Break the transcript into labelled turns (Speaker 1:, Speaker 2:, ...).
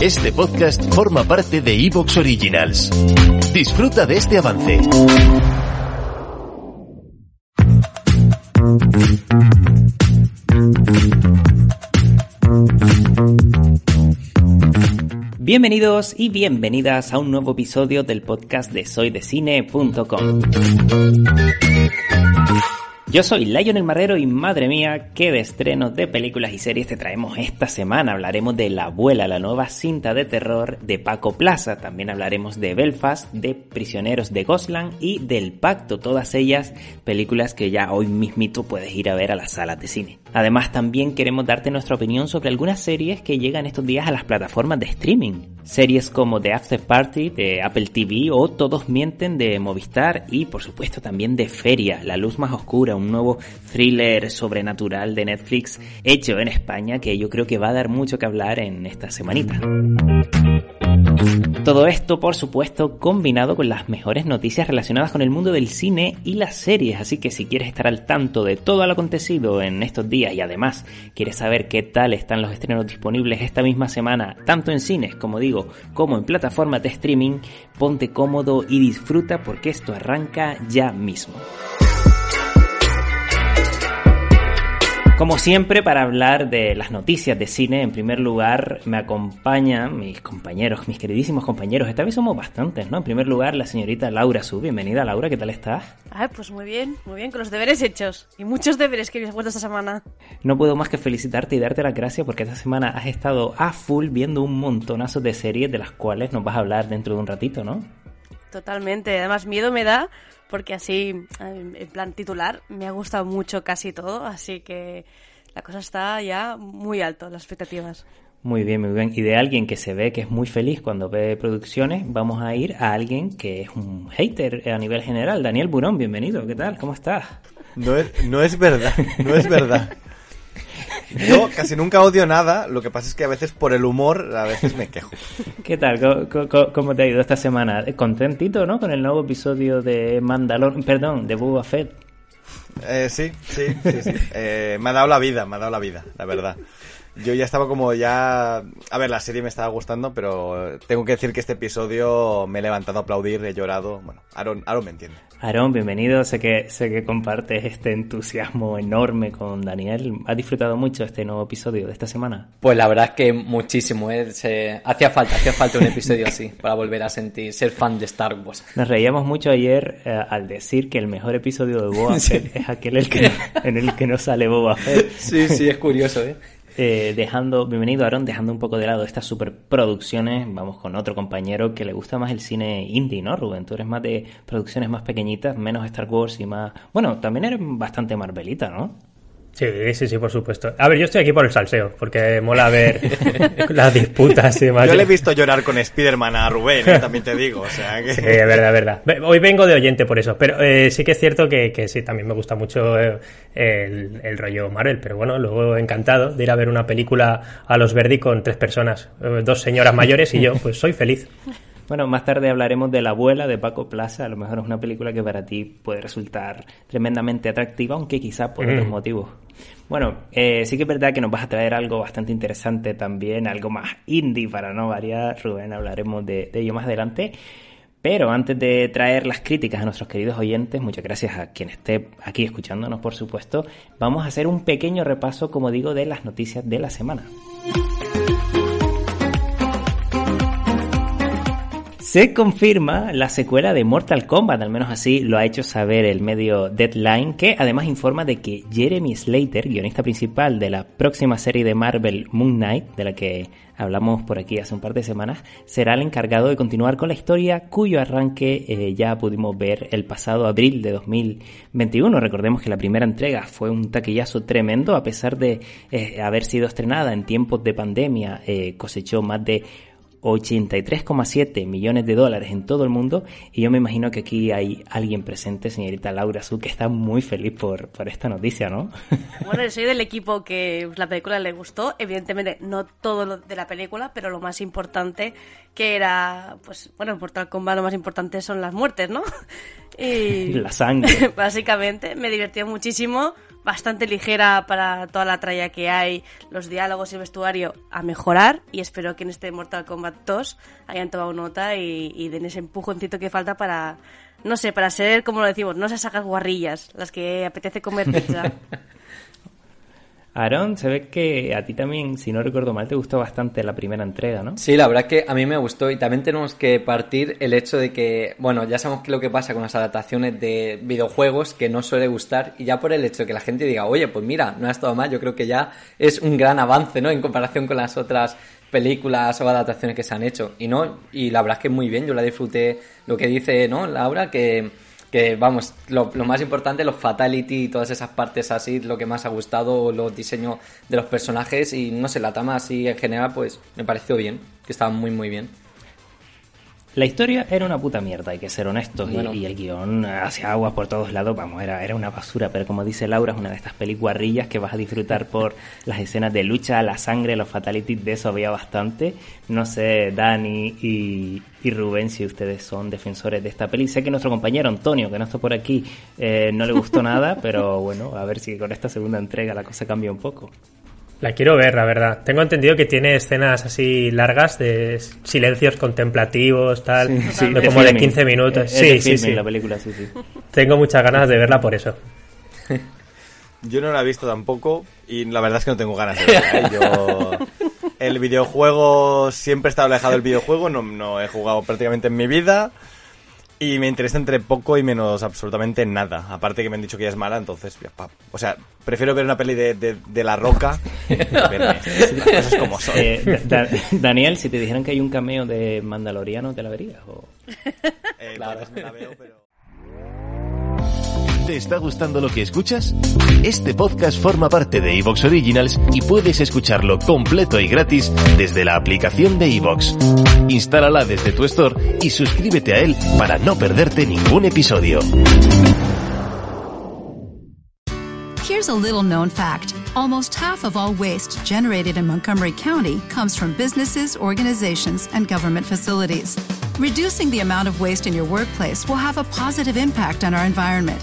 Speaker 1: Este podcast forma parte de Evox Originals. Disfruta de este avance.
Speaker 2: Bienvenidos y bienvenidas a un nuevo episodio del podcast de soydecine.com. Yo soy Lionel Marrero y madre mía, qué de estrenos de películas y series te traemos esta semana. Hablaremos de La Abuela, la nueva cinta de terror de Paco Plaza. También hablaremos de Belfast, de Prisioneros de Gosland y del Pacto. Todas ellas películas que ya hoy mismito puedes ir a ver a las salas de cine. Además también queremos darte nuestra opinión sobre algunas series que llegan estos días a las plataformas de streaming. Series como The After Party de Apple TV o Todos Mienten de Movistar y por supuesto también de Feria, La Luz Más Oscura, un nuevo thriller sobrenatural de Netflix hecho en España que yo creo que va a dar mucho que hablar en esta semanita. Todo esto, por supuesto, combinado con las mejores noticias relacionadas con el mundo del cine y las series, así que si quieres estar al tanto de todo lo acontecido en estos días y además quieres saber qué tal están los estrenos disponibles esta misma semana, tanto en cines, como digo, como en plataformas de streaming, ponte cómodo y disfruta porque esto arranca ya mismo. Como siempre, para hablar de las noticias de cine, en primer lugar me acompañan mis compañeros, mis queridísimos compañeros. Esta vez somos bastantes, ¿no? En primer lugar, la señorita Laura Su. Bienvenida, Laura, ¿qué tal estás?
Speaker 3: Ay, pues muy bien, muy bien, con los deberes hechos. Y muchos deberes que habéis puesto esta semana.
Speaker 2: No puedo más que felicitarte y darte las gracias porque esta semana has estado a full viendo un montonazo de series de las cuales nos vas a hablar dentro de un ratito, ¿no?
Speaker 3: Totalmente. Además, miedo me da porque así, en plan titular, me ha gustado mucho casi todo, así que la cosa está ya muy alto, las expectativas.
Speaker 2: Muy bien, muy bien. Y de alguien que se ve que es muy feliz cuando ve producciones, vamos a ir a alguien que es un hater a nivel general. Daniel Burón, bienvenido. ¿Qué tal? ¿Cómo estás?
Speaker 4: No es, no es verdad, no es verdad. Yo casi nunca odio nada, lo que pasa es que a veces por el humor a veces me quejo.
Speaker 2: ¿Qué tal? ¿Cómo, te ha ido esta semana? Contentito, ¿no? Con el nuevo episodio de Mandalor, perdón, de Boba Fett.
Speaker 4: Eh, sí, sí, sí, sí. Eh, me ha dado la vida, me ha dado la vida, la verdad. Yo ya estaba como ya... A ver, la serie me estaba gustando, pero tengo que decir que este episodio me he levantado a aplaudir, he llorado. Bueno, Aaron, Aaron me entiende.
Speaker 2: Aaron, bienvenido. Sé que, sé que compartes este entusiasmo enorme con Daniel. ¿Has disfrutado mucho este nuevo episodio de esta semana?
Speaker 5: Pues la verdad es que muchísimo. ¿eh? Hacía falta, hacía falta un episodio así para volver a sentir, ser fan de Star Wars.
Speaker 2: Nos reíamos mucho ayer eh, al decir que el mejor episodio de Boba Fett es aquel el que en el que no sale Boba Fett.
Speaker 5: Sí, sí, es curioso, ¿eh?
Speaker 2: Eh, dejando, bienvenido Aaron, dejando un poco de lado estas superproducciones, vamos con otro compañero que le gusta más el cine indie, ¿no, Rubén? Tú eres más de producciones más pequeñitas, menos Star Wars y más... Bueno, también eres bastante Marvelita, ¿no?
Speaker 6: Sí, sí, sí, por supuesto. A ver, yo estoy aquí por el salseo, porque mola ver las disputas y demás.
Speaker 4: Yo le he visto llorar con Spider-Man a Rubén, ¿eh? también te digo. O sea que...
Speaker 6: Sí, es verdad, es verdad. Hoy vengo de oyente por eso, pero eh, sí que es cierto que, que, sí, también me gusta mucho eh, el, el, rollo Marvel, pero bueno, luego encantado de ir a ver una película a los Verdi con tres personas, eh, dos señoras mayores y yo, pues soy feliz.
Speaker 2: Bueno, más tarde hablaremos de La abuela de Paco Plaza. A lo mejor es una película que para ti puede resultar tremendamente atractiva, aunque quizás por otros motivos. Bueno, eh, sí que es verdad que nos vas a traer algo bastante interesante también, algo más indie para no variar. Rubén, hablaremos de, de ello más adelante. Pero antes de traer las críticas a nuestros queridos oyentes, muchas gracias a quien esté aquí escuchándonos, por supuesto, vamos a hacer un pequeño repaso, como digo, de las noticias de la semana. Se confirma la secuela de Mortal Kombat, al menos así lo ha hecho saber el medio Deadline, que además informa de que Jeremy Slater, guionista principal de la próxima serie de Marvel Moon Knight, de la que hablamos por aquí hace un par de semanas, será el encargado de continuar con la historia cuyo arranque eh, ya pudimos ver el pasado abril de 2021. Recordemos que la primera entrega fue un taquillazo tremendo, a pesar de eh, haber sido estrenada en tiempos de pandemia, eh, cosechó más de 83,7 millones de dólares en todo el mundo y yo me imagino que aquí hay alguien presente, señorita Laura Su, que está muy feliz por, por esta noticia, ¿no?
Speaker 3: Bueno, yo soy del equipo que la película le gustó, evidentemente no todo lo de la película, pero lo más importante que era, pues bueno, en Mortal Kombat lo más importante son las muertes, ¿no?
Speaker 2: Y la sangre.
Speaker 3: Básicamente, me divertía muchísimo bastante ligera para toda la tralla que hay, los diálogos y el vestuario a mejorar y espero que en este Mortal Kombat 2 hayan tomado nota y, den ese empujoncito que falta para, no sé, para ser, como lo decimos, no esas sacas guarrillas, las que apetece comer pizza.
Speaker 2: Aaron, se ve que a ti también, si no recuerdo mal, te gustó bastante la primera entrega, ¿no?
Speaker 5: Sí, la verdad es que a mí me gustó y también tenemos que partir el hecho de que, bueno, ya sabemos qué es lo que pasa con las adaptaciones de videojuegos que no suele gustar y ya por el hecho de que la gente diga, oye, pues mira, no ha estado mal, yo creo que ya es un gran avance, ¿no? En comparación con las otras películas o adaptaciones que se han hecho. Y no, y la verdad es que muy bien, yo la disfruté lo que dice, ¿no? Laura, que que vamos, lo, más importante, los fatality y todas esas partes así, lo que más ha gustado, los diseños de los personajes y no sé, la trama así en general, pues me pareció bien, que estaba muy muy bien.
Speaker 2: La historia era una puta mierda, hay que ser honestos, y, el guion hacia aguas por todos lados, vamos, era, era una basura, pero como dice Laura, es una de estas películas que vas a disfrutar por las escenas de lucha, la sangre, los fatalities, de eso había bastante. No sé, Dani y, Rubén, si ustedes son defensores de esta peli. Sé que nuestro compañero Antonio, que no está por aquí, eh, no le gustó nada, pero bueno, a ver si con esta segunda entrega la cosa cambia un poco.
Speaker 6: La quiero ver, la verdad. Tengo entendido que tiene escenas así largas de silencios contemplativos, tal, como de 15 minutos.
Speaker 2: sí, sí, sí. La película, sí, sí.
Speaker 6: Tengo muchas ganas de verla por eso.
Speaker 4: Yo no la he visto tampoco y la verdad es que no tengo ganas de verla. ¿eh? Yo... El videojuego siempre he estado alejado del videojuego, no, no he jugado prácticamente en mi vida. Y me interesa entre poco y menos absolutamente nada. Aparte que me han dicho que ya es mala, entonces... O sea, prefiero ver una peli de, de, La Roca cosas como son.
Speaker 2: Eh, Daniel, si te dijeran que hay un cameo de Mandaloriano, ¿te la verías? O...
Speaker 4: Eh, claro, me la veo, pero...
Speaker 1: ¿Te está gustando lo que escuchas? Este podcast forma parte de Evox Originals y puedes escucharlo completo y gratis desde la aplicación de Evox. Instálala desde tu store y suscríbete a él para no perderte ningún episodio.
Speaker 7: Here's a little known fact. Almost half of all waste generated in Montgomery County comes from businesses, organizations, and government facilities. Reducing the amount of waste in your workplace will have a positive impact on our environment.